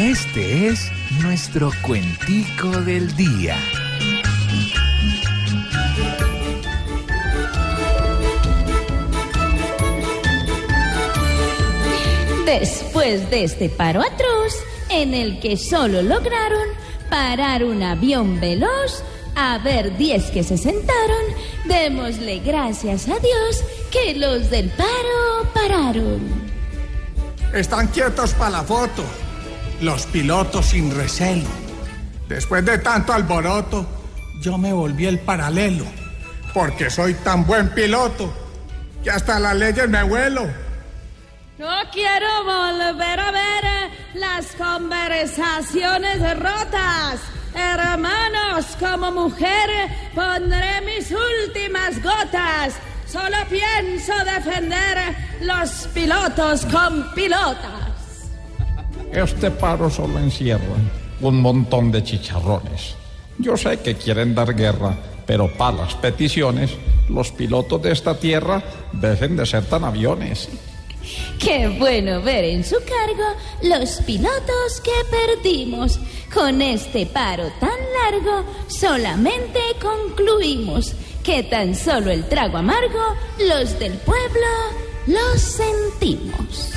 Este es nuestro cuentico del día. Después de este paro atroz, en el que solo lograron parar un avión veloz, a ver diez que se sentaron, démosle gracias a Dios que los del paro pararon. Están quietos para la foto. Los pilotos sin recelo. Después de tanto alboroto, yo me volví el paralelo. Porque soy tan buen piloto que hasta las leyes me vuelo. No quiero volver a ver las conversaciones rotas. Hermanos, como mujer pondré mis últimas gotas. Solo pienso defender los pilotos con pilotas. Este paro solo encierra un montón de chicharrones. Yo sé que quieren dar guerra, pero para las peticiones, los pilotos de esta tierra dejen de ser tan aviones. Qué bueno ver en su cargo los pilotos que perdimos. Con este paro tan largo, solamente concluimos que tan solo el trago amargo, los del pueblo, los sentimos.